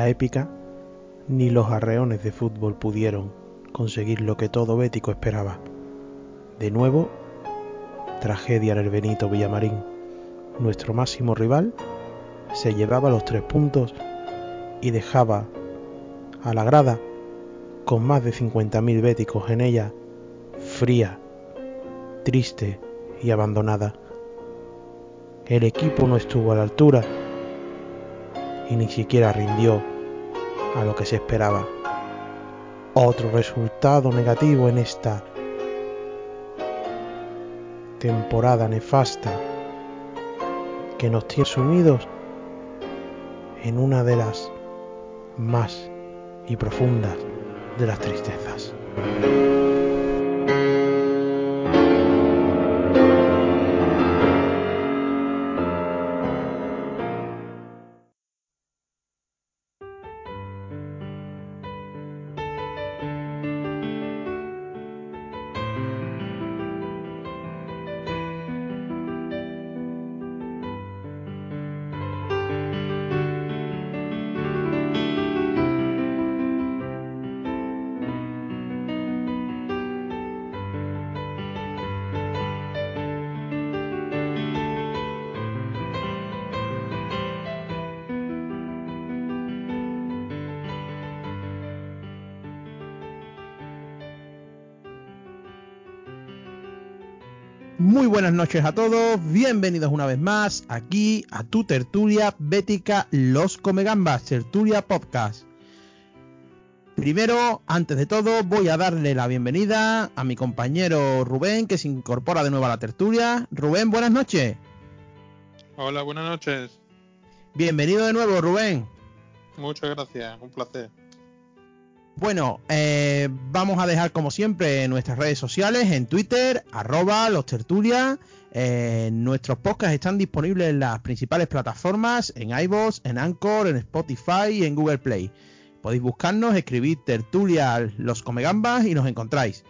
la épica, ni los arreones de fútbol pudieron conseguir lo que todo bético esperaba. De nuevo, tragedia en el Benito Villamarín. Nuestro máximo rival se llevaba los tres puntos y dejaba a la grada con más de 50.000 béticos en ella, fría, triste y abandonada. El equipo no estuvo a la altura y ni siquiera rindió a lo que se esperaba. Otro resultado negativo en esta temporada nefasta que nos tiene sumidos en una de las más y profundas de las tristezas. Buenas noches a todos, bienvenidos una vez más aquí a tu tertulia bética Los Comegambas, tertulia podcast. Primero, antes de todo, voy a darle la bienvenida a mi compañero Rubén, que se incorpora de nuevo a la tertulia. Rubén, buenas noches. Hola, buenas noches. Bienvenido de nuevo, Rubén. Muchas gracias, un placer. Bueno, eh, vamos a dejar como siempre nuestras redes sociales en Twitter, arroba los tertulias. Eh, nuestros podcasts están disponibles en las principales plataformas, en iVoox, en Anchor, en Spotify y en Google Play. Podéis buscarnos, escribir tertulia los comegambas y nos encontráis.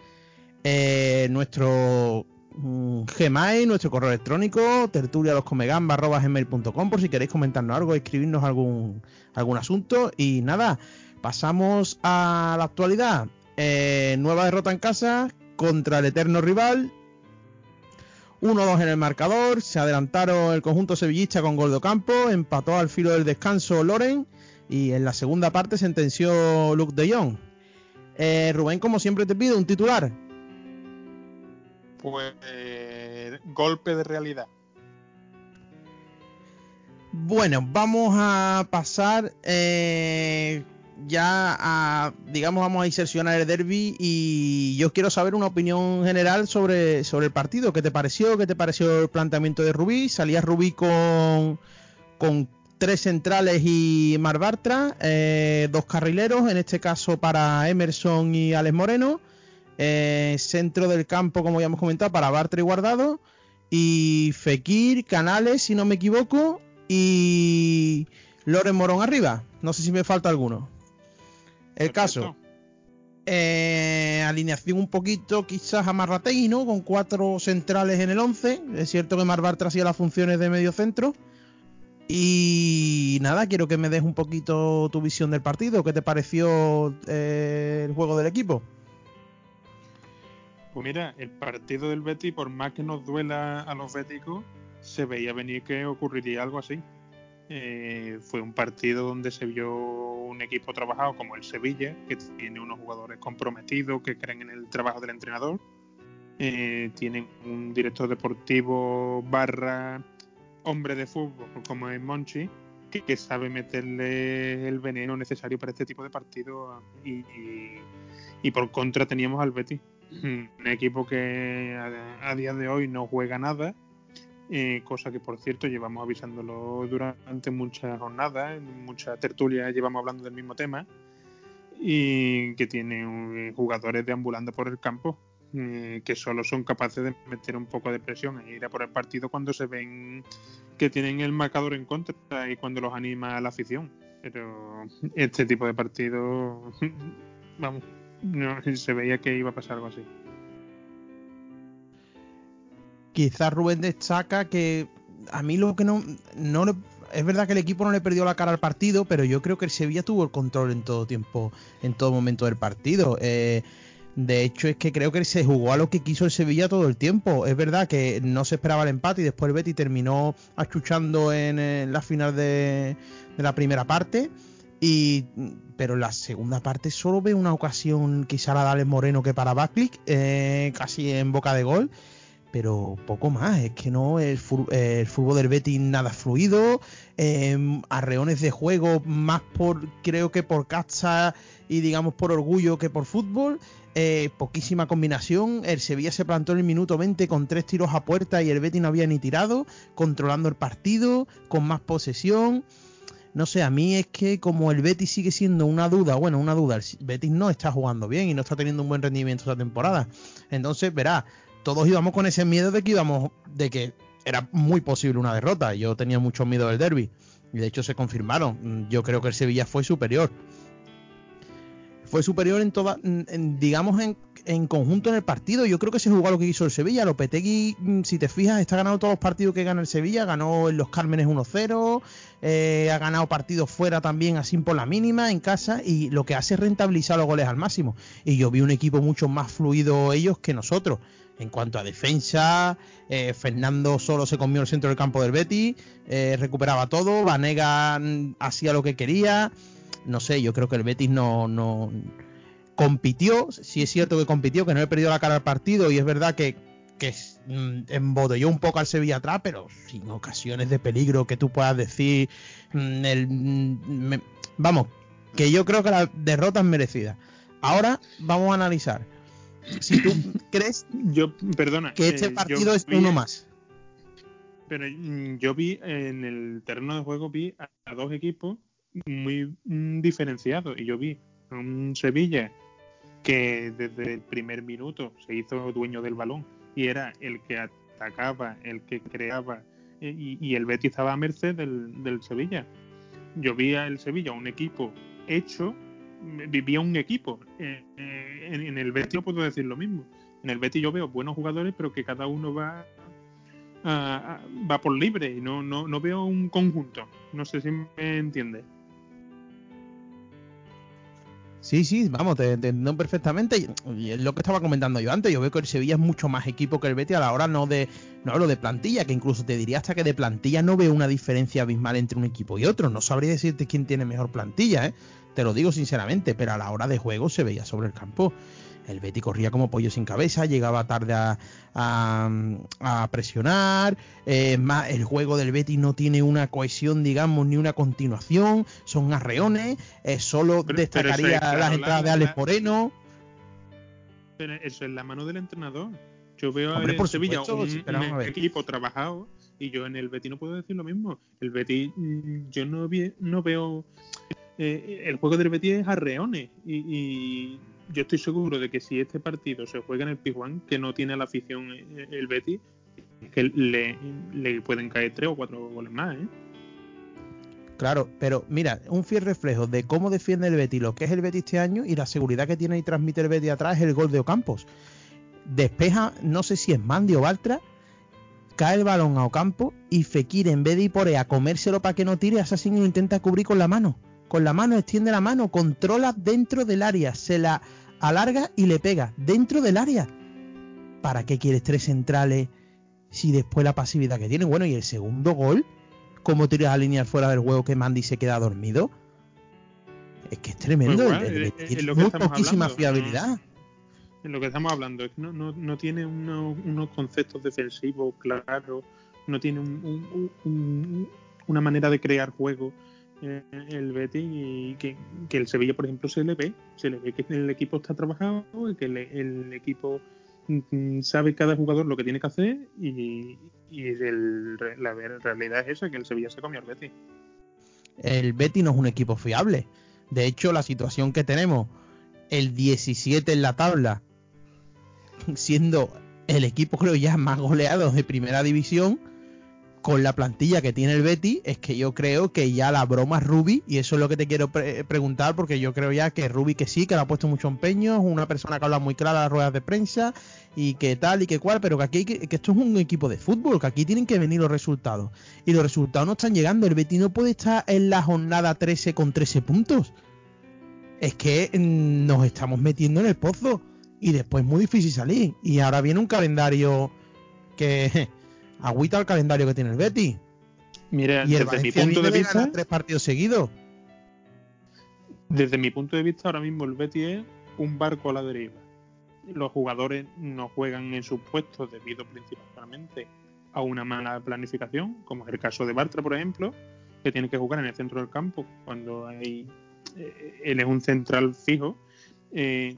Eh, nuestro mm, Gmail, nuestro correo electrónico, tertulialoscomegambas.gmail.com por si queréis comentarnos algo, escribirnos algún, algún asunto. Y nada, Pasamos a la actualidad. Eh, nueva derrota en casa contra el eterno rival. 1-2 en el marcador. Se adelantaron el conjunto sevillista con gol de campo. Empató al filo del descanso Loren. Y en la segunda parte sentenció Luke de Jong. Eh, Rubén, como siempre te pido un titular. Pues golpe de realidad. Bueno, vamos a pasar eh, ya digamos, vamos a insercionar el derby y yo quiero saber una opinión general sobre, sobre el partido. ¿Qué te pareció? ¿Qué te pareció el planteamiento de Rubí? Salía Rubí con, con tres centrales y Mar Bartra, eh, dos carrileros, en este caso para Emerson y Alex Moreno. Eh, centro del campo, como ya hemos comentado, para Bartra y Guardado. Y Fekir, Canales, si no me equivoco. Y Loren Morón arriba. No sé si me falta alguno. El caso. Eh, alineación un poquito quizás amarrategui, ¿no? Con cuatro centrales en el 11. Es cierto que Mar Bartra hacía las funciones de medio centro. Y nada, quiero que me des un poquito tu visión del partido. ¿Qué te pareció eh, el juego del equipo? Pues mira, el partido del Betty, por más que nos duela a los béticos, se veía venir que ocurriría algo así. Eh, fue un partido donde se vio un equipo trabajado como el Sevilla, que tiene unos jugadores comprometidos que creen en el trabajo del entrenador. Eh, tienen un director deportivo barra hombre de fútbol como es Monchi, que, sabe meterle el veneno necesario para este tipo de partidos. Y, por contra teníamos al Betis, un equipo que a día de hoy no juega nada, eh, cosa que por cierto llevamos avisándolo durante muchas jornadas, en muchas tertulias llevamos hablando del mismo tema, y que tiene eh, jugadores deambulando por el campo eh, que solo son capaces de meter un poco de presión e ir a por el partido cuando se ven que tienen el marcador en contra y cuando los anima la afición. Pero este tipo de partido, vamos, no, se veía que iba a pasar algo así quizás Rubén destaca que a mí lo que no, no es verdad que el equipo no le perdió la cara al partido, pero yo creo que el Sevilla tuvo el control en todo tiempo, en todo momento del partido. Eh, de hecho, es que creo que se jugó a lo que quiso el Sevilla todo el tiempo. Es verdad que no se esperaba el empate y después el Betty terminó achuchando en, la final de, la primera parte. Y, pero en la segunda parte solo ve una ocasión quizá la Dale Moreno que para Backlick, eh, casi en boca de gol pero poco más. Es que no, el, fútbol del Betis nada fluido, em, arreones de juego más por, creo que por caza y digamos por orgullo que por fútbol. Eh, poquísima combinación. El Sevilla se plantó en el minuto 20 con tres tiros a puerta y el Betis no había ni tirado, controlando el partido, con más posesión. No sé, a mí es que como el Betis sigue siendo una duda, bueno, una duda, el Betis no está jugando bien y no está teniendo un buen rendimiento esta temporada. Entonces, verá, todos íbamos con ese miedo de que íbamos, de que era muy posible una derrota. Yo tenía mucho miedo del derby y de hecho se confirmaron. Yo creo que el Sevilla fue superior. Fue superior en toda, digamos, en, en, conjunto en el partido. Yo creo que se jugó lo que hizo el Sevilla. Lopetegui, mm, si te fijas, está ganando todos los partidos que gana el Sevilla. Ganó en los Cármenes 1-0. Eh, ha ganado partidos fuera también, así por la mínima, en casa. Y lo que hace es rentabilizar los goles al máximo. Y yo vi un equipo mucho más fluido ellos que nosotros. En cuanto a defensa, eh, Fernando solo se comió el centro del campo del Betty, eh, recuperaba todo, Vanega mm, hacía lo que quería. No sé, yo creo que el Betis no, no compitió, sí es cierto que compitió, que no he perdido la cara al partido y es verdad que, que mm, embotelló un poco al Sevilla atrás, pero sin ocasiones de peligro que tú puedas decir. Mm, vamos, que yo creo que la derrota es merecida. Ahora vamos a analizar si tú crees yo, perdona, que este eh, partido es uno más. Pero mm, yo vi en el terreno de juego vi a, dos equipos muy mm, diferenciados y yo vi a un Sevilla que desde el primer minuto se hizo dueño del balón y era el que atacaba, el que creaba eh, y, el Betis estaba a merced del, del Sevilla. Yo vi al Sevilla un equipo hecho vivía un equipo. Eh, eh, en, el Betis no puedo decir lo mismo. En el Betis yo veo buenos jugadores, pero que cada uno va va por libre y no, no, no veo un conjunto. No sé si me entiendes. Sí, sí, vamos, te, entiendo perfectamente. Y es lo que estaba comentando yo antes. Yo veo que el Sevilla es mucho más equipo que el Betis a la hora no de no hablo de plantilla, que incluso te diría hasta que de plantilla no veo una diferencia abismal entre un equipo y otro. No sabría decirte quién tiene mejor plantilla, ¿eh? Te lo digo sinceramente, pero a la hora de juego se veía sobre el campo. El Betty corría como pollo sin cabeza, llegaba tarde a, presionar. Eh, más, el juego del Betty no tiene una cohesión, digamos, ni una continuación. Son arreones. Eh, solo destacaría las entradas de Alex Moreno. Pero eso es la mano del entrenador. Yo veo a por Sevilla un, equipo trabajado y yo en el Betty no puedo decir lo mismo. El Betty, mm, yo no, veo eh, el juego del Betis es arreones y, yo estoy seguro de que si este partido se juega en el Pijuán, que no tiene la afición eh, el Betis, que le, pueden caer tres o cuatro goles más, ¿eh? Claro, pero mira, un fiel reflejo de cómo defiende el Betis lo que es el Betis este año y la seguridad que tiene y transmite el Betis atrás es el gol de Ocampos. Despeja, no sé si es Mandi o Baltra, cae el balón a Ocampo y Fekir en vez de ir por a comérselo para que no tire, Assassin lo intenta cubrir con la mano con la mano, extiende la mano, controla dentro del área, se la alarga y le pega dentro del área. ¿Para qué quieres tres centrales si después la pasividad que tiene? Bueno, y el segundo gol, ¿cómo tiras a alinear fuera del juego que Mandy se queda dormido? Es que es tremendo. Pues tiene poquísima fiabilidad. En lo que estamos hablando es que no, no, tiene unos conceptos defensivos claros, no tiene una manera de crear juego el Betis y que, el Sevilla, por ejemplo, se le ve, se le ve que el equipo está trabajado, que el, equipo mm, sabe cada jugador lo que tiene que hacer y, la realidad es esa, que el Sevilla se comió al Betis. El Betis no es un equipo fiable. De hecho, la situación que tenemos, el 17 en la tabla, siendo el equipo creo ya más goleado de primera división, con la plantilla que tiene el Betty, es que yo creo que ya la broma es Ruby, y eso es lo que te quiero preguntar, porque yo creo ya que Ruby que sí, que le ha puesto mucho empeño, es una persona que habla muy clara en las ruedas de prensa, y que tal y que cual, pero que aquí que, esto es un equipo de fútbol, que aquí tienen que venir los resultados. Y los resultados no están llegando, el Betty no puede estar en la jornada 13 con 13 puntos. Es que mm, nos estamos metiendo en el pozo, y después es muy difícil salir. Y ahora viene un calendario que agüita el calendario que tiene el Betty. Mira, desde mi punto de vista. tres partidos seguidos. Desde mi punto de vista, ahora mismo el Betty es un barco a la deriva. Los jugadores no juegan en sus puestos debido principalmente a una mala planificación, como es el caso de Bartra, por ejemplo, que tiene que jugar en el centro del campo cuando hay, eh, él es un central fijo. Eh,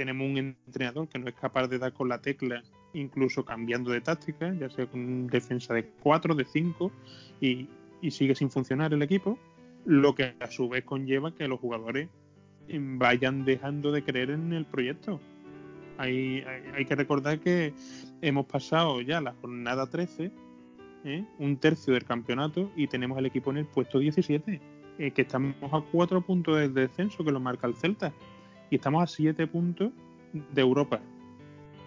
tenemos un entrenador que no es capaz de dar con la tecla incluso cambiando de táctica, ya sea con defensa de 4, de 5, y, sigue sin funcionar el equipo, lo que a su vez conlleva que los jugadores vayan dejando de creer en el proyecto. Hay, hay, que recordar que hemos pasado ya la jornada 13, ¿eh? un tercio del campeonato, y tenemos al equipo en el puesto 17, eh, que estamos a 4 puntos del descenso que lo marca el Celta, y estamos a 7 puntos de Europa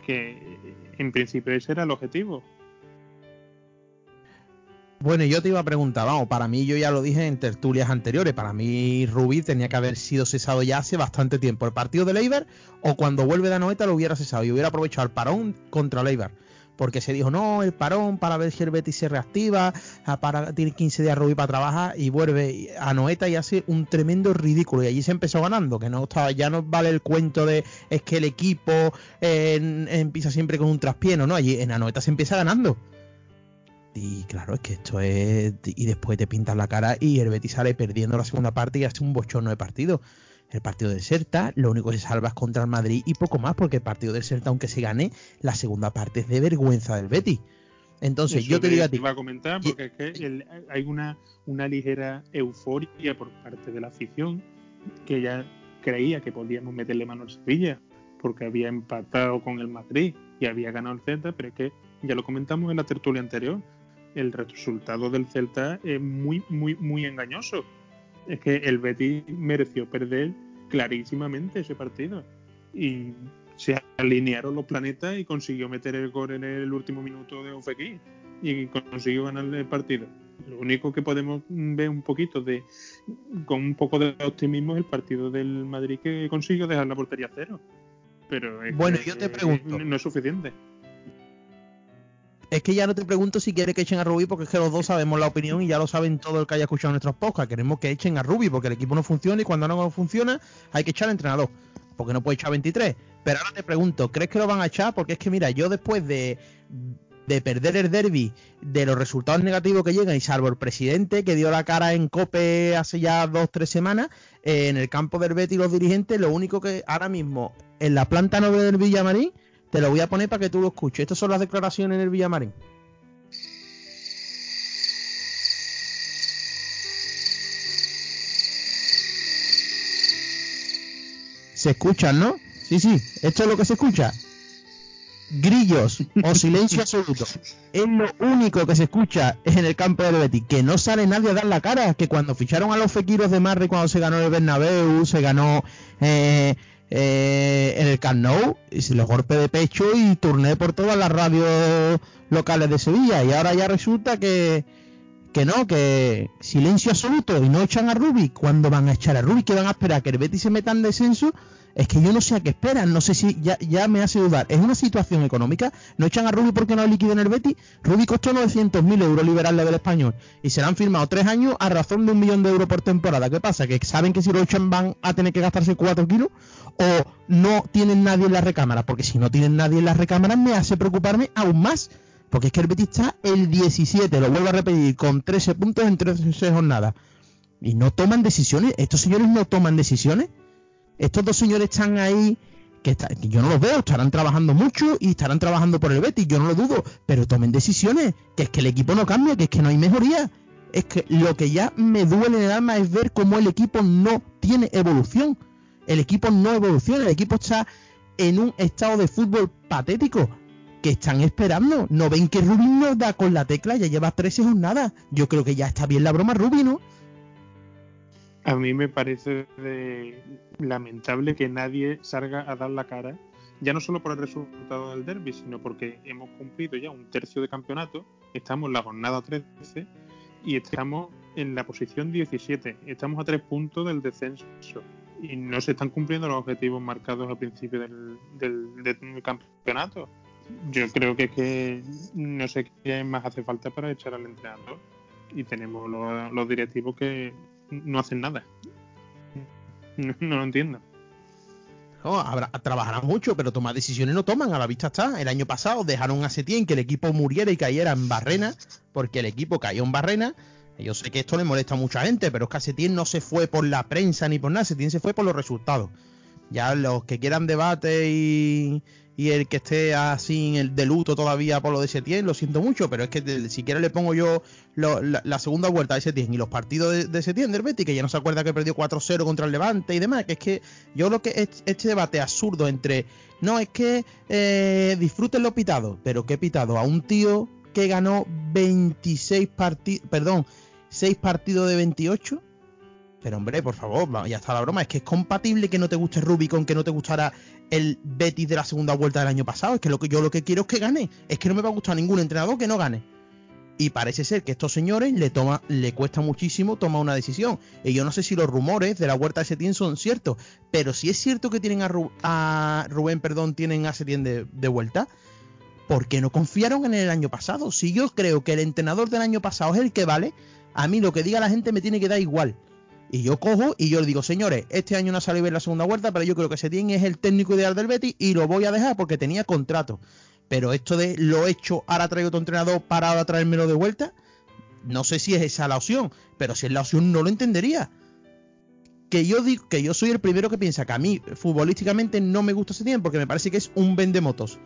que en principio ese era el objetivo. Bueno, yo te iba a preguntar, vamos, para mí yo ya lo dije en tertulias anteriores, para mí Rubí tenía que haber sido cesado ya hace bastante tiempo. El partido de Leiber o cuando vuelve de Anoeta lo hubiera cesado y hubiera aprovechado el parón contra Leiber porque se dijo, no, el parón para ver si el Betis se reactiva, para, tiene 15 días Rubí para trabajar y vuelve a Noeta y hace un tremendo ridículo. Y allí se empezó ganando, que no estaba, ya no vale el cuento de es que el equipo empieza siempre con un traspieno, ¿no? Allí en Anoeta se empieza ganando. Y claro, es que esto es. Y después te pintas la cara y el Betis sale perdiendo la segunda parte y hace un bochorno de partido el partido del Celta, lo único que se salva es contra el Madrid y poco más, porque el partido del Celta, aunque se gane, la segunda parte es de vergüenza del Betty. Entonces, yo te digo a ti. Iba a comentar, porque es que hay una, una ligera euforia por parte de la afición, que ya creía que podíamos meterle mano al Sevilla, porque había empatado con el Madrid y había ganado el Celta, pero es que ya lo comentamos en la tertulia anterior. El resultado del Celta es muy, muy, muy engañoso es que el Betis mereció perder clarísimamente ese partido. Y se alinearon los planetas y consiguió meter el gol en el último minuto de Ofequí y consiguió ganar el partido. Lo único que podemos ver un poquito de, con un poco de optimismo es el partido del Madrid que consiguió dejar la portería cero. Pero bueno, yo te pregunto, no es suficiente. Es que ya no te pregunto si quiere que echen a Ruby, porque es que los dos sabemos la opinión y ya lo saben todo el que haya escuchado nuestros podcasts. Queremos que echen a Ruby porque el equipo no funciona y cuando no funciona hay que echar al entrenador, porque no puede echar 23. Pero ahora te pregunto, ¿crees que lo van a echar? Porque es que mira, yo después de, perder el derby, de los resultados negativos que llegan, y salvo el presidente que dio la cara en Cope hace ya dos, tres semanas, eh, en el campo del y los dirigentes, lo único que ahora mismo en la planta noble del Villamarín te lo voy a poner para que tú lo escuches. Estas son las declaraciones en el Villamarín. Se escuchan, ¿no? Sí, sí, esto es lo que se escucha. Grillos o silencio absoluto. Es lo único que se escucha en el campo del Betis. Que no sale nadie a dar la cara. Que cuando ficharon a los fequiros de Marri, cuando se ganó el Bernabéu, se ganó eh, eh, en el Camp y se los golpe de pecho y turné por todas las radios locales de Sevilla. Y ahora ya resulta que que no, que silencio absoluto y no echan a Rubi. ¿Cuándo van a echar a Rubi? ¿Que van a esperar que el Betis se meta en descenso? Es que yo no sé a qué esperan, no sé si ya, ya me hace dudar. ¿Es una situación económica? ¿No echan a Rubi porque no hay líquido en el Betis? Rubi costó 900.000 euros liberarle del español y se le han firmado tres años a razón de un millón de euros por temporada. ¿Qué pasa? ¿Que saben que si lo echan van a tener que gastarse 4 kilos? ¿O no tienen nadie en la recámara? Porque si no tienen nadie en la recámara me hace preocuparme aún más. Porque es que el Betis está el 17, lo vuelvo a repetir, con 13 puntos en 13 jornadas. Y no toman decisiones. Estos señores no toman decisiones. Estos dos señores están ahí, que, yo no los veo, estarán trabajando mucho y estarán trabajando por el Betis, yo no lo dudo, pero tomen decisiones, que es que el equipo no cambia, que es que no hay mejoría. Es que lo que ya me duele en el alma es ver cómo el equipo no tiene evolución. El equipo no evoluciona, el equipo está en un estado de fútbol patético. Que están esperando. ¿No ven que Rubin nos da con la tecla? Ya lleva 13 jornadas. Yo creo que ya está bien la broma Rubin, ¿no? A mí me parece lamentable que nadie salga a dar la cara, ya no solo por el resultado del derby, sino porque hemos cumplido ya un tercio de campeonato, estamos en la jornada 13 y estamos en la posición 17, estamos a tres puntos del descenso y no se están cumpliendo los objetivos marcados al principio del, del, campeonato. Yo creo que, que no sé qué más hace falta para echar al entrenador y tenemos los directivos que no hacen nada. No, lo entiendo. trabajarán mucho, pero tomar decisiones no toman, a la vista está. El año pasado dejaron a Setién que el equipo muriera y cayera en Barrena, porque el equipo cayó en Barrena. Yo sé que esto le molesta a mucha gente, pero es que Setién no se fue por la prensa ni por nada, Setién se fue por los resultados. Ya los que quieran debate y, y el que esté así el de luto todavía por lo de Setién, lo siento mucho, pero es que si siquiera le pongo yo la, segunda vuelta de Setién y los partidos de, de Setién del Betis, que ya no se acuerda que perdió 4-0 contra el Levante y demás, que es que yo lo que este debate absurdo entre, no, es que eh, disfruten los pitados, pero ¿qué pitado? A un tío que ganó 26 partidos, perdón, 6 partidos de 28 pero hombre, por favor, ya está la broma. Es que es compatible que no te guste Rubicon, que no te gustara el Betis de la segunda vuelta del año pasado. Es que, lo que yo lo que quiero es que gane. Es que no me va a gustar ningún entrenador que no gane. Y parece ser que estos señores le toma, le cuesta muchísimo tomar una decisión. Y yo no sé si los rumores de la vuelta de Setién son ciertos. Pero si es cierto que tienen a, Rubén, perdón, tienen a Setién de, de vuelta. ¿Por qué no confiaron en el año pasado? Si yo creo que el entrenador del año pasado es el que vale, a mí lo que diga la gente me tiene que dar igual. Y yo cojo y yo le digo, señores, este año no salido bien la segunda vuelta, pero yo creo que Setién es el técnico ideal del Betis y lo voy a dejar porque tenía contrato. Pero esto de lo hecho, ahora traigo otro entrenador para ahora traérmelo de vuelta, no sé si es esa la opción, pero si es la opción no lo entendería. Que yo digo que yo soy el primero que piensa que a mí futbolísticamente no me gusta Setién porque me parece que es un vendemotos.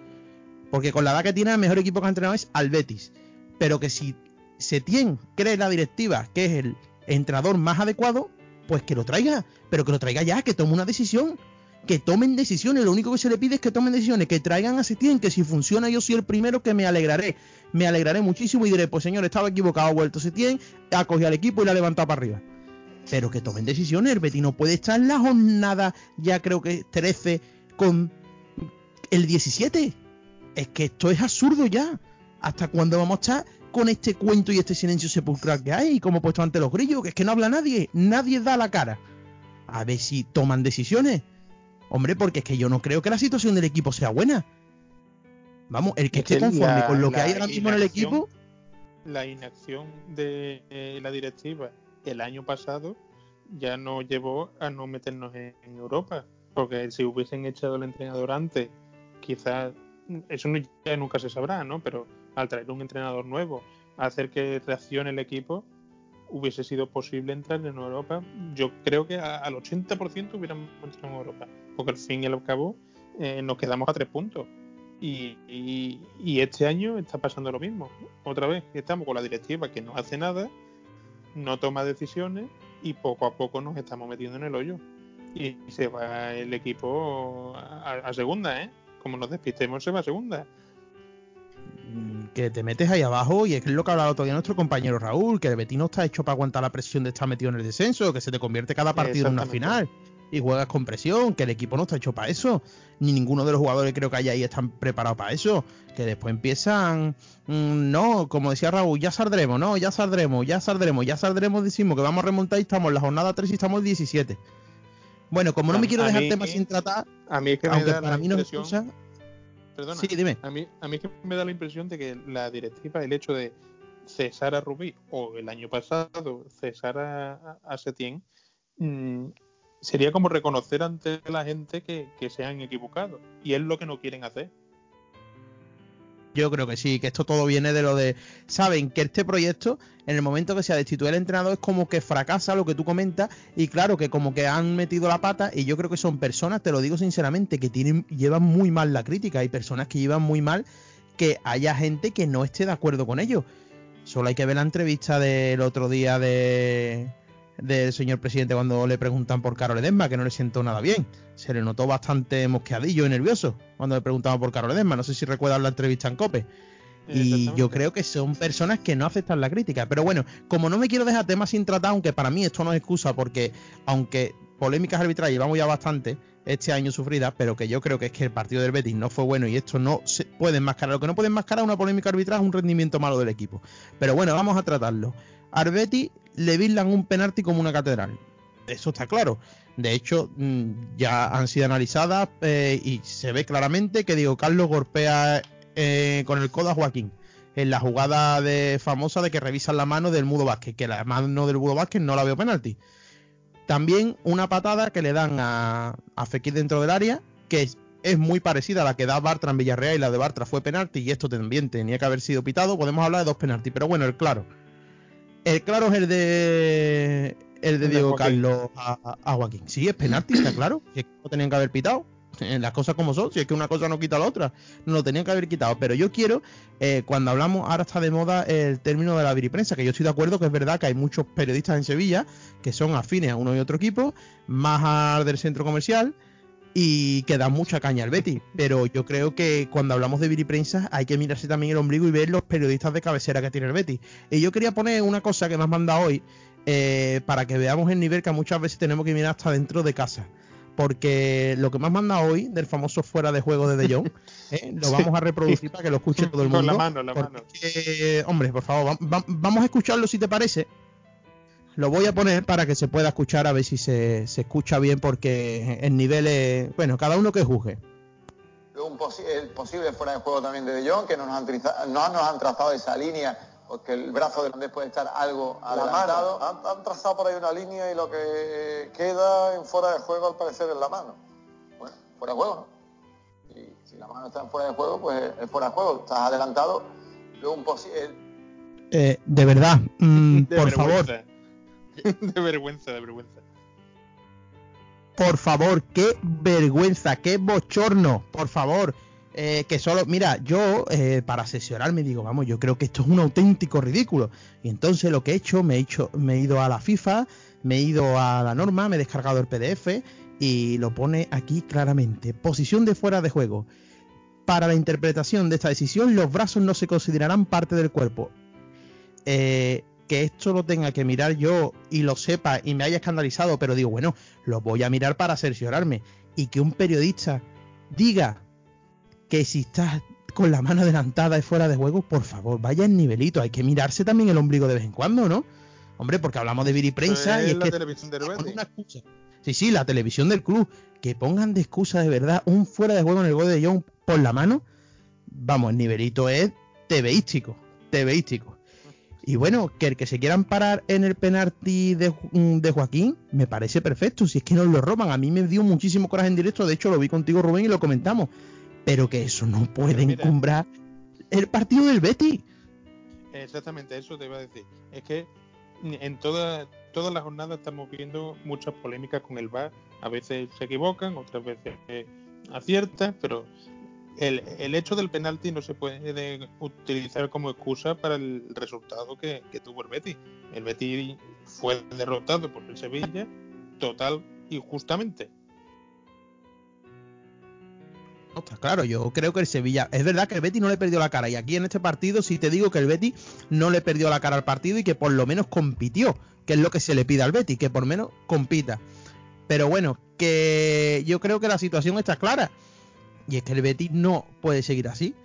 Porque con la edad que tiene el mejor equipo que ha entrenado es al Betis. Pero que si Setién cree la directiva que es el entrenador más adecuado, pues que lo traiga, pero que lo traiga ya, que tome una decisión, que tomen decisiones, lo único que se le pide es que tomen decisiones, que traigan a Setién, que si funciona yo soy el primero que me alegraré, me alegraré muchísimo y diré, pues señor, estaba equivocado, ha vuelto Setién, ha cogido al equipo y la ha levantado para arriba. Pero que tomen decisiones, el Betis no puede estar en la jornada, ya creo que 13 con el 17. Es que esto es absurdo ya. ¿Hasta cuándo vamos a estar con este cuento y este silencio sepulcral que hay, como puesto ante los grillos, que es que no habla nadie, nadie da la cara. A ver si toman decisiones. Hombre, porque es que yo no creo que la situación del equipo sea buena. Vamos, el que esté conforme con lo que hay ahora mismo en el equipo. La inacción de eh, la directiva el año pasado ya nos llevó a no meternos en, Europa. Porque si hubiesen echado el entrenador antes, quizás eso ya nunca se sabrá, ¿no? Pero al traer un entrenador nuevo, hacer que reaccione el equipo, hubiese sido posible entrar en Europa. Yo creo que al 80% hubiéramos entrado en Europa, porque al fin y al cabo eh, nos quedamos a tres puntos. Y, este año está pasando lo mismo. Otra vez, estamos con la directiva que no hace nada, no toma decisiones y poco a poco nos estamos metiendo en el hoyo. Y se va el equipo a, a segunda, ¿eh? Como nos despistemos, se va a segunda que te metes ahí abajo y es lo que hablaba todavía nuestro compañero Raúl, que el Betis no está hecho para aguantar la presión de estar metido en el descenso, que se te convierte cada partido en una final y juegas con presión, que el equipo no está hecho para eso, ni ninguno de los jugadores creo que hay ahí están preparados para eso, que después empiezan, mm, no, como decía Raúl, ya saldremos, no, ya saldremos, ya saldremos, ya saldremos, decimos que vamos a remontar y estamos en la jornada 3 y estamos en 17. Bueno, como no me quiero dejar temas sin tratar, a mí es que aunque para mí no escucha, Perdona, sí, dime. A mí, a mí es que me da la impresión de que la directiva, el hecho de cesar a Rubí o el año pasado cesar a, a Setién, mm, sería como reconocer ante la gente que, que se han equivocado. Y es lo que no quieren hacer. Yo creo que sí, que esto todo viene de lo de. Saben que este proyecto, en el momento que se ha destituido el entrenador, es como que fracasa lo que tú comentas. Y claro, que como que han metido la pata. Y yo creo que son personas, te lo digo sinceramente, que tienen, llevan muy mal la crítica. Hay personas que llevan muy mal que haya gente que no esté de acuerdo con ellos. Solo hay que ver la entrevista del otro día de del señor presidente cuando le preguntan por Carol Edesma, que no le siento nada bien. Se le notó bastante mosqueadillo y nervioso cuando le preguntaban por Carol Edesma. No sé si recuerdan la entrevista en COPE. Y yo creo que son personas que no aceptan la crítica. Pero bueno, como no me quiero dejar temas sin tratar, aunque para mí esto no es excusa, porque aunque polémicas arbitrales llevamos ya bastante este año sufridas, pero que yo creo que es que el partido del Betis no fue bueno y esto no se puede enmascarar. Lo que no puede enmascarar una polémica arbitral es un rendimiento malo del equipo. Pero bueno, vamos a tratarlo. Al Betis le vislan un penalti como una catedral. Eso está claro. De hecho, mm, ya han sido analizadas eh, y se ve claramente que Diego Carlos golpea eh, con el codo a Joaquín en la jugada de, famosa de que revisan la mano del Mudo Vázquez, que la mano del Mudo Vázquez no la veo penalti. También una patada que le dan a, a Fekir dentro del área, que es, muy parecida a la que da Bartra en Villarreal y la de Bartra fue penalti y esto también tenía que haber sido pitado. Podemos hablar de dos penaltis, pero bueno, el claro. El claro es el de el de Diego Carlos a, Joaquín. Sí, es penalti, está claro. Que no tenían que haber pitado. las cosas como son, si es que una cosa no quita la otra, no lo tenían que haber quitado. Pero yo quiero, eh, cuando hablamos, ahora está de moda el término de la viriprensa, que yo estoy de acuerdo que es verdad que hay muchos periodistas en Sevilla que son afines a uno y otro equipo, más al del centro comercial y que dan mucha caña al Betty. Pero yo creo que cuando hablamos de viriprensa hay que mirarse también el ombligo y ver los periodistas de cabecera que tiene el Betty. Y yo quería poner una cosa que me has mandado hoy. Eh, para que veamos el nivel que muchas veces tenemos que mirar hasta dentro de casa porque lo que me has mandado hoy del famoso fuera de juego de De Jong, ¿eh? lo vamos a reproducir para que lo escuche todo el mundo. Con la mano, la mano. hombre, por favor, vamos a escucharlo si te parece. Lo voy a poner para que se pueda escuchar a ver si se, escucha bien porque el nivel es, bueno, cada uno que juzgue. Un el posible fuera de juego también de De Jong, que no nos han, no nos han trazado esa línea porque el brazo de Andrés puede estar algo adelantado. La mano. Han, trazado por ahí una línea y lo que queda en fuera de juego al parecer es la mano. Bueno, fuera de juego, ¿no? Y si la mano está en fuera de juego, pues es fuera de juego. Estás adelantado. Luego un posible... Eh, de verdad, mm, por favor. De vergüenza, de vergüenza. Por favor, qué vergüenza, qué bochorno, por favor. Eh, que solo, mira, yo eh, para sesionarme digo, vamos, yo creo que esto es un auténtico ridículo. Y entonces lo que he hecho, me he, hecho, me he ido a la FIFA, me he ido a la norma, me he descargado el PDF y lo pone aquí claramente. Posición de fuera de juego. Para la interpretación de esta decisión, los brazos no se considerarán parte del cuerpo. Eh, que esto lo tenga que mirar yo y lo sepa y me haya escandalizado, pero digo, bueno, lo voy a mirar para cerciorarme. Y que un periodista diga que si estás con la mano adelantada y fuera de juego, por favor, vaya en nivelito. Hay que mirarse también el ombligo de vez en cuando, ¿no? Hombre, porque hablamos de viriprensa y es la que televisión del una excusa. Sí, sí, la televisión del club. Que pongan de excusa de verdad un fuera de juego en el gol de John por la mano. Vamos, el nivelito es TVístico. TVístico. Y bueno, que el que se quieran parar en el penalti de, de, Joaquín, me parece perfecto. Si es que nos lo roban, a mí me dio muchísimo coraje en directo. De hecho, lo vi contigo, Rubén, y lo comentamos pero que eso no puede encumbrar el partido del Betty. Exactamente, eso te iba a decir. Es que en toda, todas las jornadas estamos viendo muchas polémicas con el VAR. A veces se equivocan, otras veces aciertan, pero el, el, hecho del penalti no se puede utilizar como excusa para el resultado que, que tuvo el Betty. El Betty fue derrotado por el Sevilla total y justamente claro, yo creo que el Sevilla. Es verdad que el Betty no le perdió la cara. Y aquí en este partido sí te digo que el Betty no le perdió la cara al partido y que por lo menos compitió. Que es lo que se le pide al Betty, que por lo menos compita. Pero bueno, que yo creo que la situación está clara. Y es que el Betty no puede seguir así.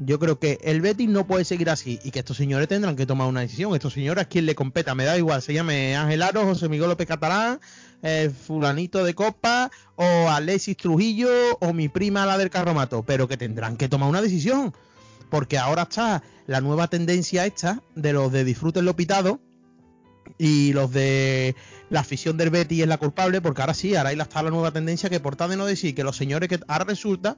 Yo creo que el Betis no puede seguir así y que estos señores tendrán que tomar una decisión. Estos señores, a quien le competa, me da igual, se llame Ángel Aro, José Miguel López Catalán, eh, Fulanito de Copa, o Alexis Trujillo, o mi prima la del Carromato, pero que tendrán que tomar una decisión. Porque ahora está la nueva tendencia esta de los de disfruten lo pitado y los de la afición del Betis es la culpable, porque ahora sí, ahora ahí está la nueva tendencia que por de no decir que los señores que ahora resulta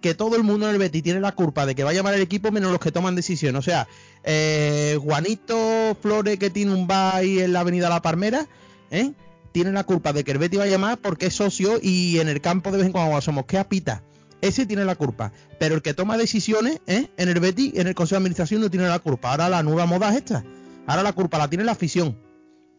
que todo el mundo en el Betis tiene la culpa de que vaya mal el equipo menos los que toman decisión. O sea, eh, Juanito Flores que tiene un bar en la avenida La Palmera, ¿eh? tiene la culpa de que el Betis vaya mal porque es socio y en el campo de vez en cuando somos que apita. Ese tiene la culpa. Pero el que toma decisiones ¿eh? en el Betis, en el Consejo de Administración, no tiene la culpa. Ahora la nueva moda es esta. Ahora la culpa la tiene la afición.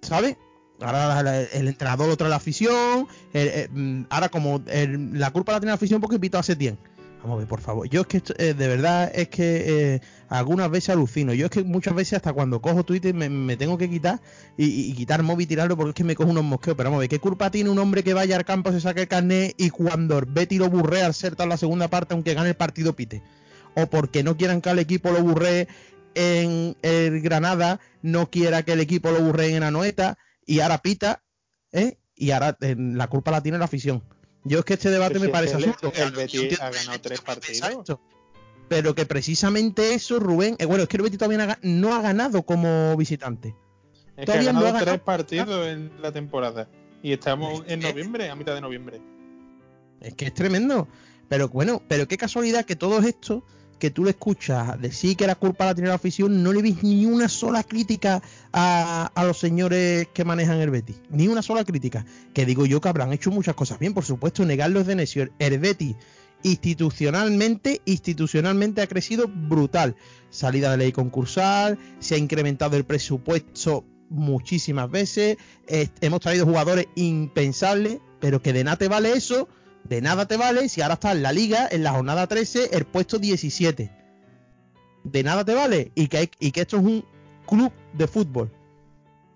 ¿Sabes? Ahora el entrenador lo trae la afición. el- mm, ahora, como la culpa la tiene la afición porque pito hace tiempo. Vamos a ver, por favor. Yo es que eh, de verdad es que eh, algunas veces alucino. Yo es que muchas veces hasta cuando cojo Twitter me, tengo que quitar y, quitar móvil y tirarlo porque es que me cojo unos mosqueos. Pero vamos a ver, ¿qué culpa tiene un hombre que vaya al campo, se saque el carnet y cuando Betty lo burrea al ser en la segunda parte, aunque gane el partido pite? O porque no quieran que el equipo lo burree en el Granada, no quiera que el equipo lo burree en Anoeta y ahora pita, ¿eh? Y ahora eh, la culpa la tiene la afición. Yo es que este debate me si parece el- absurdo. el Yo Betis ha ganado el tres partidos. Pero que precisamente eso, Rubén, eh, bueno, es que el Betis todavía no ha ga- no ha ganado como visitante. Es que ha Todavía no ganado ha ganado. tres partidos en la temporada. Y estamos Es en noviembre, a mitad de noviembre. Es que es tremendo. Pero bueno, pero qué casualidad que todo esto que tú le escuchas decir que la culpa la tiene la afición, no le ves ni una sola crítica a, a los señores que manejan el Betis. Ni una sola crítica. Que digo yo que habrán hecho muchas cosas bien, por supuesto, negarlo es de necio. El Betis institucionalmente, institucionalmente ha crecido brutal. Salida de ley concursal, se ha incrementado el presupuesto muchísimas veces, hemos traído jugadores impensables, pero que de nada te vale eso, de nada te vale si ahora está en la liga, en la jornada 13, el puesto 17. De nada te vale y que, hay, y que esto es un club de fútbol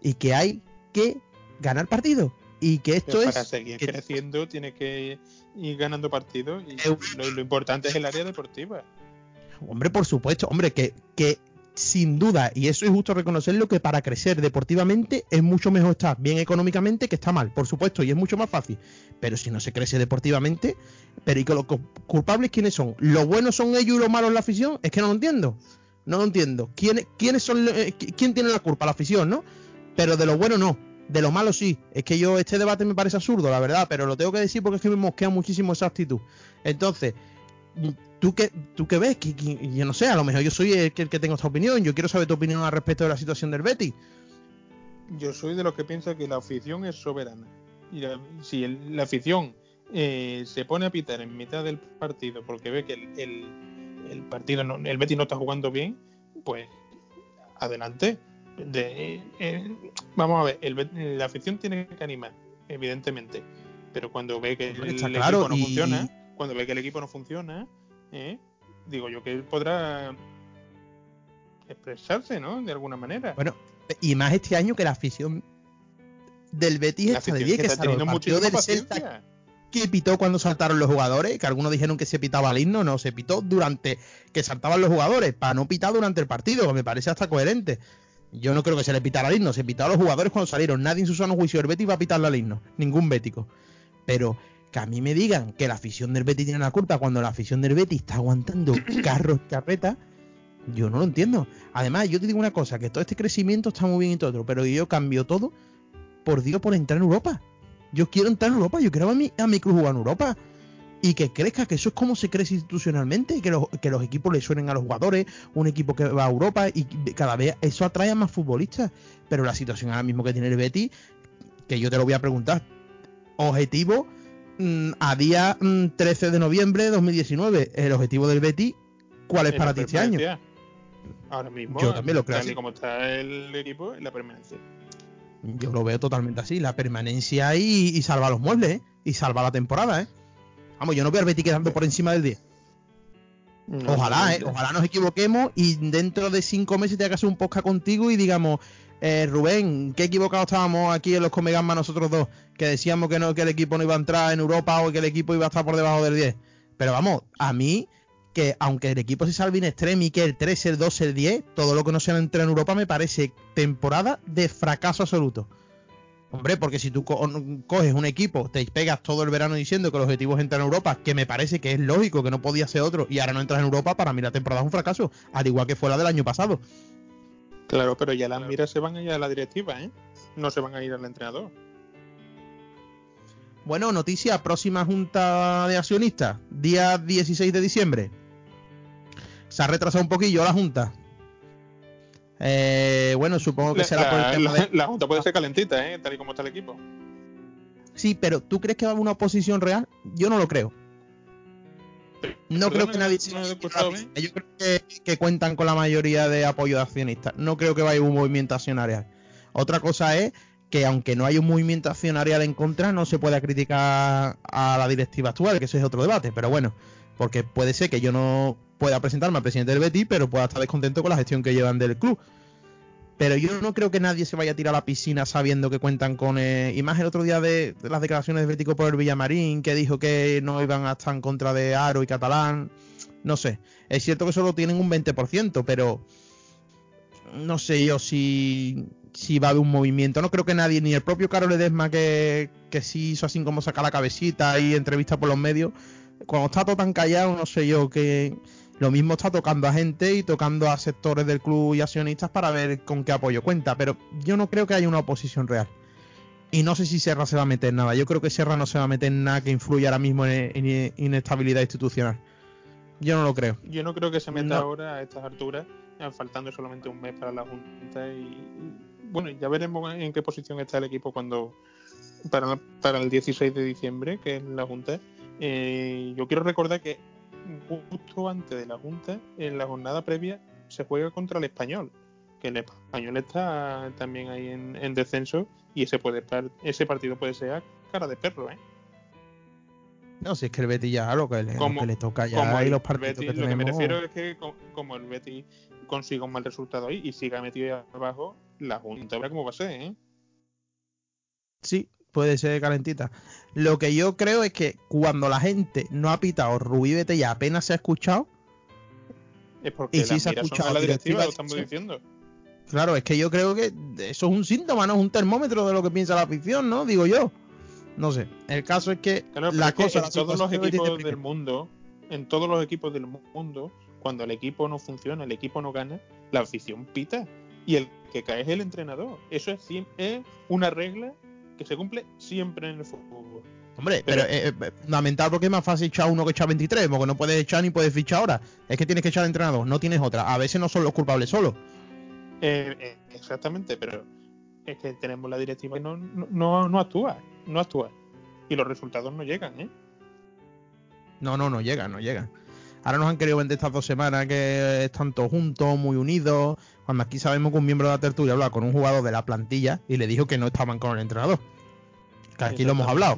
y que hay que ganar partidos y que esto Pero es para seguir que- creciendo tiene que ir ganando partidos y lo, lo importante es el área deportiva. Hombre, por supuesto, hombre, que, que sin duda, y eso es justo reconocerlo, que para crecer deportivamente es mucho mejor estar bien económicamente que está mal, por supuesto, y es mucho más fácil. Pero si no se crece deportivamente, pero ¿y que los cu- culpables quiénes son? ¿Los buenos son ellos y los malos la afición? Es que no lo entiendo. No lo entiendo. ¿Quiénes, quiénes son, eh, qui- ¿Quién tiene la culpa? La afición, ¿no? Pero de lo bueno no. De lo malo sí. Es que yo, este debate me parece absurdo, la verdad, pero lo tengo que decir porque es que me mosquea muchísimo esa actitud. Entonces, ¿Tú qué, ¿Tú qué ves? Que, que- yo no sé, a lo mejor yo soy el que, el que tengo esta opinión. Yo quiero saber tu opinión al respecto de la situación del Betty. Yo soy de los que piensa que la afición es soberana. Y la- si el- la afición eh, se pone a pitar en mitad del partido porque ve que el, el- el partido, no, el Betis no está jugando bien, pues adelante. De- eh, vamos a ver, el la afición tiene que animar, evidentemente. Pero cuando ve que el está equipo claro, no y- funciona, cuando ve que el equipo no funciona, eh, digo yo que él podrá expresarse, ¿no? De alguna manera. Bueno, y más este año que la afición del Betis la está de afición 10 que está el teniendo del Celta que pitó cuando saltaron los jugadores, que algunos dijeron que se pitaba el himno, no, se pitó durante que saltaban los jugadores, para no pitar durante el partido, que me parece hasta coherente. Yo no creo que se le pitara al himno, se pitaba a los jugadores cuando salieron. Nadie en su sano juicio del Betis va a pitarle al himno, ningún bético. Pero que a mí me digan que la afición del Betis tiene la culpa cuando la afición del Betis está aguantando carros carreta, yo no lo entiendo. Además, yo te digo una cosa, que todo este crecimiento está muy bien y todo otro, pero yo cambio todo por Dios por entrar en Europa. Yo quiero entrar en Europa, yo quiero a mi, a mi club jugar en Europa. Y que crezca, que eso es como se crece institucionalmente, y que los, que los equipos le suenen a los jugadores, un equipo que va a Europa y cada vez eso atrae a más futbolistas. Pero la situación ahora mismo que tiene el Betis, que yo te lo voy a preguntar, objetivo a día mm, 13 de noviembre de 2019, el objetivo del Betis, ¿cuál es para ti este año? Ahora mismo, Yo también lo creo tal y así. como está el equipo, la permanencia. Yo lo veo totalmente así, la permanencia y, y salva los muebles, ¿eh? Y salva la temporada, ¿eh? Vamos, yo no veo al Betis quedando por encima del 10. No, Ojalá, ¿eh? Ojalá nos equivoquemos y dentro de cinco meses tenga que hacer un podcast contigo y digamos, eh, Rubén, qué equivocados estábamos aquí en los Comegamma nosotros dos, que decíamos que no que el equipo no iba a entrar en Europa o que el equipo iba a estar por debajo del 10. Pero vamos, a mí, que aunque el equipo se salve in extremis, que el 3, el 2, el 10, todo lo que no sea entrar en Europa me parece temporada de fracaso absoluto. Hombre, porque si tú co- coges un equipo, te pegas todo el verano diciendo que el objetivo es entrar en Europa, que me parece que es lógico, que no podía ser otro, y ahora no entras en Europa, para mí la temporada es un fracaso, al igual que fue la del año pasado. Claro, pero ya las miras se van a ir a la directiva, ¿eh? No se van a ir al entrenador. Bueno, noticia, próxima junta de accionistas, día 16 de diciembre. Se ha retrasado un poquillo la junta. Eh, bueno, supongo que La, será por el la- tema la- de... la junta puede ser calentita, ¿eh? Tal y como está el equipo. Sí, pero ¿tú crees que va a haber una oposición real? Yo no lo creo. No creo que nadie bien. Yo creo que, que cuentan con la mayoría de apoyo de accionistas. No creo que vaya un movimiento accionarial. Otra cosa es que aunque no hay un movimiento accionarial en contra, no se pueda criticar a la directiva actual, que ese es otro debate, pero bueno, porque puede ser que yo no pueda presentarme al presidente del Betis, pero pueda estar descontento con la gestión que llevan del club. Pero yo no creo que nadie se vaya a tirar a la piscina sabiendo que cuentan con. Y más el otro día de, las declaraciones de Bético por el Villamarín, que dijo que no iban a estar en contra de Aro y Catalán. No sé. Es cierto que solo tienen un 20%, pero. No sé yo si, si va a un movimiento. No creo que nadie, ni el propio Carol Edesma, que, que sí hizo así como sacar la cabecita y entrevista por los medios. Cuando está todo tan callado, no sé yo que lo mismo está tocando a gente y tocando a sectores del club y accionistas para ver con qué apoyo cuenta, pero yo no creo que haya una oposición real. Y no sé si Serra se va a meter en nada. Yo creo que Serra no se va a meter en nada que influya ahora mismo en, en inestabilidad institucional. Yo no lo creo. Yo no creo que se meta no. ahora a estas alturas, faltando solamente un mes para la Junta. Y, bueno, ya veremos en qué posición está el equipo cuando para, para el 16 de diciembre, que es la Junta. Eh, yo quiero recordar que justo antes de la Junta, en la jornada previa, se juega contra el español. Que el español está también ahí en, en descenso y ese puede ese partido puede ser cara de perro, ¿eh? No, si es que el Betis ya lo que le, como, lo que le toca ya y los partidos Betis, que Lo que me refiero es que como el Betis consiga un mal resultado ahí y siga metido ahí abajo, la Junta verá cómo va a ser, ¿eh? Sí, puede ser calentita. Lo que yo creo es que cuando la gente no ha pitado Rubí Bete y apenas se ha escuchado. Es porque y si se ha escuchado la directiva, directiva lo estamos diciendo. Claro, es que yo creo que eso es un síntoma, no es un termómetro de lo que piensa la afición, ¿no? Digo yo. No sé. El caso es que claro, la es que cosa. en la todos los equipos de- del mundo, en todos los equipos del mundo, cuando el equipo no funciona, el equipo no gana, la afición pita. Y el que cae es el entrenador. Eso es, es una regla que se cumple siempre en el fútbol. Hombre, pero, Pero- eh, eh, fundamental porque es más fácil echar uno que echar 23, porque no puedes echar ni puedes fichar ahora. Es que tienes que echar al entrenador, no tienes otra. A veces no son los culpables solos. Eh, eh, exactamente, pero es que tenemos la directiva que no, no, no, no actúa, no actúa. Y los resultados no llegan, ¿eh? No, no, no llegan, no llegan. Ahora nos han querido vender estas dos semanas que están todos juntos, muy unidos. Cuando aquí sabemos que un miembro de la tertulia hablaba con un jugador de la plantilla y le dijo que no estaban con el entrenador. Que aquí lo hemos hablado.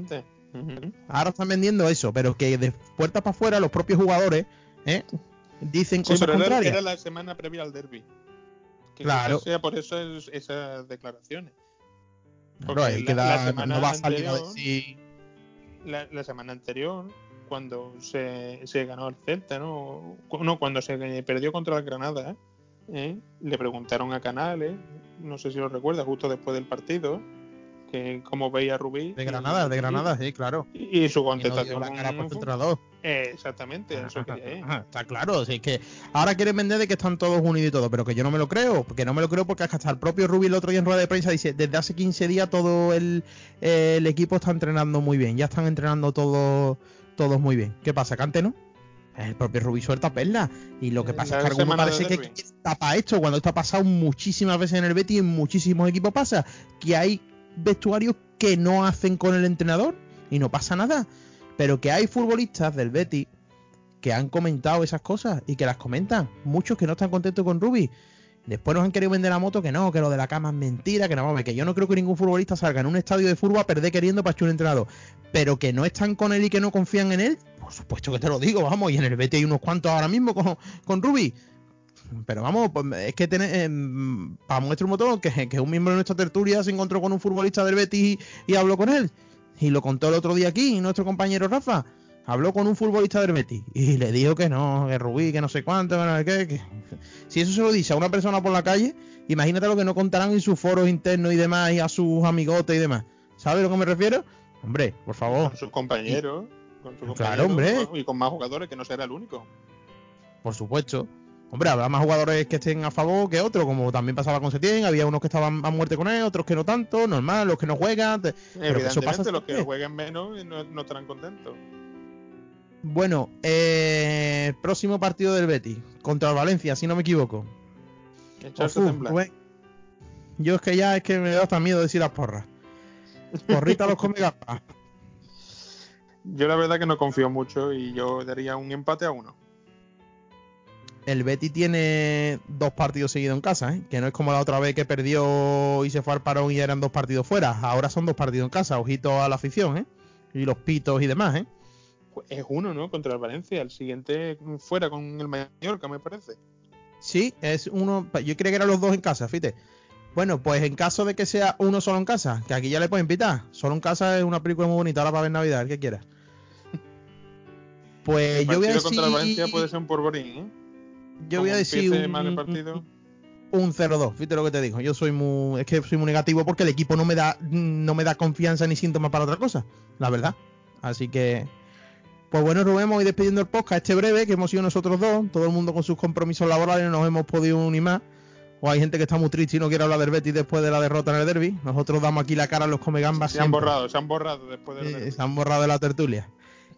Ahora están vendiendo eso, pero que de puertas para afuera los propios jugadores ¿eh? dicen Sí, cosas pero era, contrarias. era la semana previa al derby. Que Claro. sea por eso es- esas declaraciones. Porque la- que la semana no va a salir a anterior- decir. La, la semana anterior, cuando se, se ganó el Celta, ¿no? No, cuando se perdió contra el Granada, ¿eh? Le preguntaron a Canales, no sé si lo recuerda, justo después del partido, que cómo veía a Rubí. De Granada, de Granada, sí, claro. Y, y su no contestación. la cara por su fue- entrenador. Eh, exactamente, eso. Ajá, Está claro, es que ahora quieren vender de que están todos unidos y todo, pero que yo no me lo creo, porque no me lo creo porque hasta el propio Rubí el otro día en rueda de prensa dice, desde hace 15 días todo el, el equipo está entrenando muy bien, ya están entrenando todos todos muy bien. ¿Qué pasa, que antes no? El propio Rubí suelta perla y lo que pasa La es que alguno parece que tapa esto cuando esto ha pasado muchísimas veces en el Betis y en muchísimos equipos pasa que hay vestuarios que no hacen con el entrenador y no pasa nada, pero que hay futbolistas del Betis que han comentado esas cosas y que las comentan. Muchos que no están contentos con Ruby. Después nos han querido vender la moto que no, que lo de la cama es mentira, que no mames, que yo no creo que ningún futbolista salga en un estadio de fútbol a perder queriendo para un entrenador. Pero que no están con él y que no confían en él, por supuesto que te lo digo, vamos, y en el BT hay unos cuantos ahora mismo con, con Ruby. Pero vamos, pues, es que tiene, para muestra un motor, que, que un miembro de nuestra tertulia se encontró con un futbolista del Betis y habló con él. Y lo contó el otro día aquí, nuestro compañero Rafa habló con un futbolista del Betis y le dijo que no, que Rubí, que no sé cuánto, que no sé qué. que- Si eso se lo dice a una persona por la calle, imagínate lo que no contarán en sus foros internos y demás y a sus amigotes y demás. ¿Sabes a lo que me refiero? Hombre, por favor, Con sus compañeros. Con sus Claro, compañeros, hombre. Y con más jugadores, que no será el único. por supuesto. Hombre, habrá más jugadores que estén a favor que otros, como también pasaba con Setién, había unos que estaban a muerte con él, otros que no tanto, normal, los que no juegan. te- eso Evidentemente, pasa los que jueguen menos no, no estarán contentos. Bueno, eh, próximo partido del Betis, contra el Valencia, si no me equivoco. Yo es que ya es que me da hasta miedo decir las porras. Porrita los come gafas. Yo la verdad que no confío mucho y yo daría un empate a uno. el Betty tiene dos partidos seguidos en casa, ¿eh? que no es como la otra vez que perdió y se fue al parón y eran dos partidos fuera. Ahora son dos partidos en casa, ojito a la afición, ¿eh? Y los pitos y demás, ¿eh? Es uno, ¿no? Contra el Valencia. El siguiente fuera con el Mallorca, me parece. Sí, es uno. Yo creía que eran los dos en casa, fíjate. Bueno, pues en caso de que sea uno solo en casa, que aquí ya le puedo invitar. Solo en casa es una película muy bonita ahora para ver Navidad, el que quiera. Pues yo voy a decir. contra el Valencia puede ser un porborín, ¿eh? Yo voy a decir un, un 0-2, fíjate lo que te digo. Yo soy muy es que soy muy negativo porque el equipo no me da no me da confianza ni síntomas para otra cosa, la verdad. Así que pues bueno, Rubén, voy despidiendo el podcast este breve que hemos sido nosotros dos, todo el mundo con sus compromisos laborales no nos hemos podido unir más. O hay gente que está muy triste y no quiere hablar del Betis después de la derrota en el derby. Nosotros damos aquí la cara a los comegambas. Se han borrado, se han borrado después del derby. Se han borrado de la tertulia.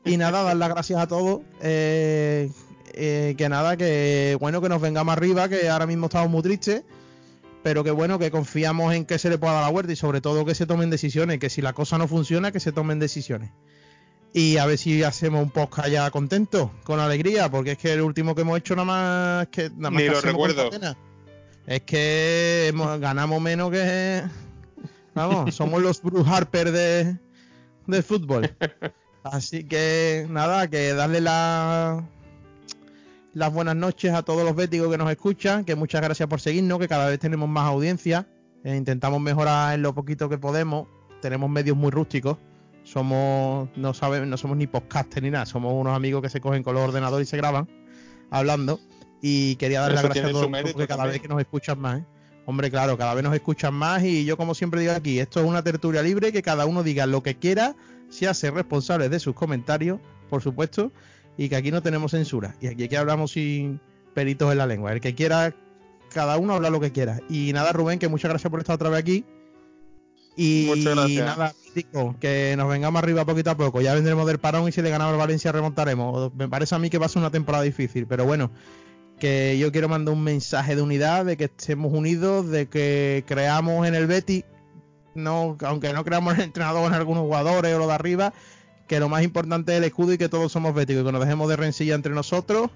Y nada, dar las gracias a todos. Eh, eh, que nada, que bueno que nos vengamos arriba, que ahora mismo estamos muy tristes, pero que bueno que confiamos en que se le pueda dar la vuelta y sobre todo que se tomen decisiones, que si la cosa no funciona, que se tomen decisiones. Y a ver si hacemos un podcast ya contento, con alegría, porque es que el último que hemos hecho nada más que nada más Ni lo recuerdo. Es que hemos, ganamos menos que vamos, somos los Bruce Harper de fútbol. Así que nada, que darle la las buenas noches a todos los béticos que nos escuchan, que muchas gracias por seguirnos, que cada vez tenemos más audiencia, e intentamos mejorar en lo poquito que podemos, tenemos medios muy rústicos, somos no sabemos, no somos ni podcasters ni nada, somos unos amigos que se cogen con los ordenadores y se graban hablando y quería darle las gracias a todos porque cada vez que nos escuchan más, ¿eh? Hombre, claro, cada vez nos escuchan más y yo como siempre digo aquí, esto es una tertulia libre, que cada uno diga lo que quiera, se hace responsable de sus comentarios, por supuesto, y que aquí no tenemos censura. Y aquí, hablamos sin peritos en la lengua. El que quiera, cada uno habla lo que quiera. Y nada, Rubén, que muchas gracias por estar otra vez aquí. Y, nada, que nos vengamos arriba poquito a poco. Ya vendremos del parón y si le ganamos al Valencia remontaremos. Me parece a mí que va a ser una temporada difícil, pero bueno, que yo quiero mandar un mensaje de unidad, de que estemos unidos, de que creamos en el Betty, no, aunque no creamos en el entrenador en algunos jugadores o lo de arriba, que lo más importante es el escudo y que todos somos béticos y que nos dejemos de rencilla entre nosotros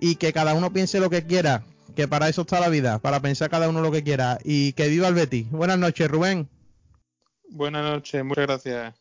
y que cada uno piense lo que quiera, que para eso está la vida, para pensar cada uno lo que quiera y que viva el Betis. Buenas noches, Rubén. Buenas noches, muchas gracias.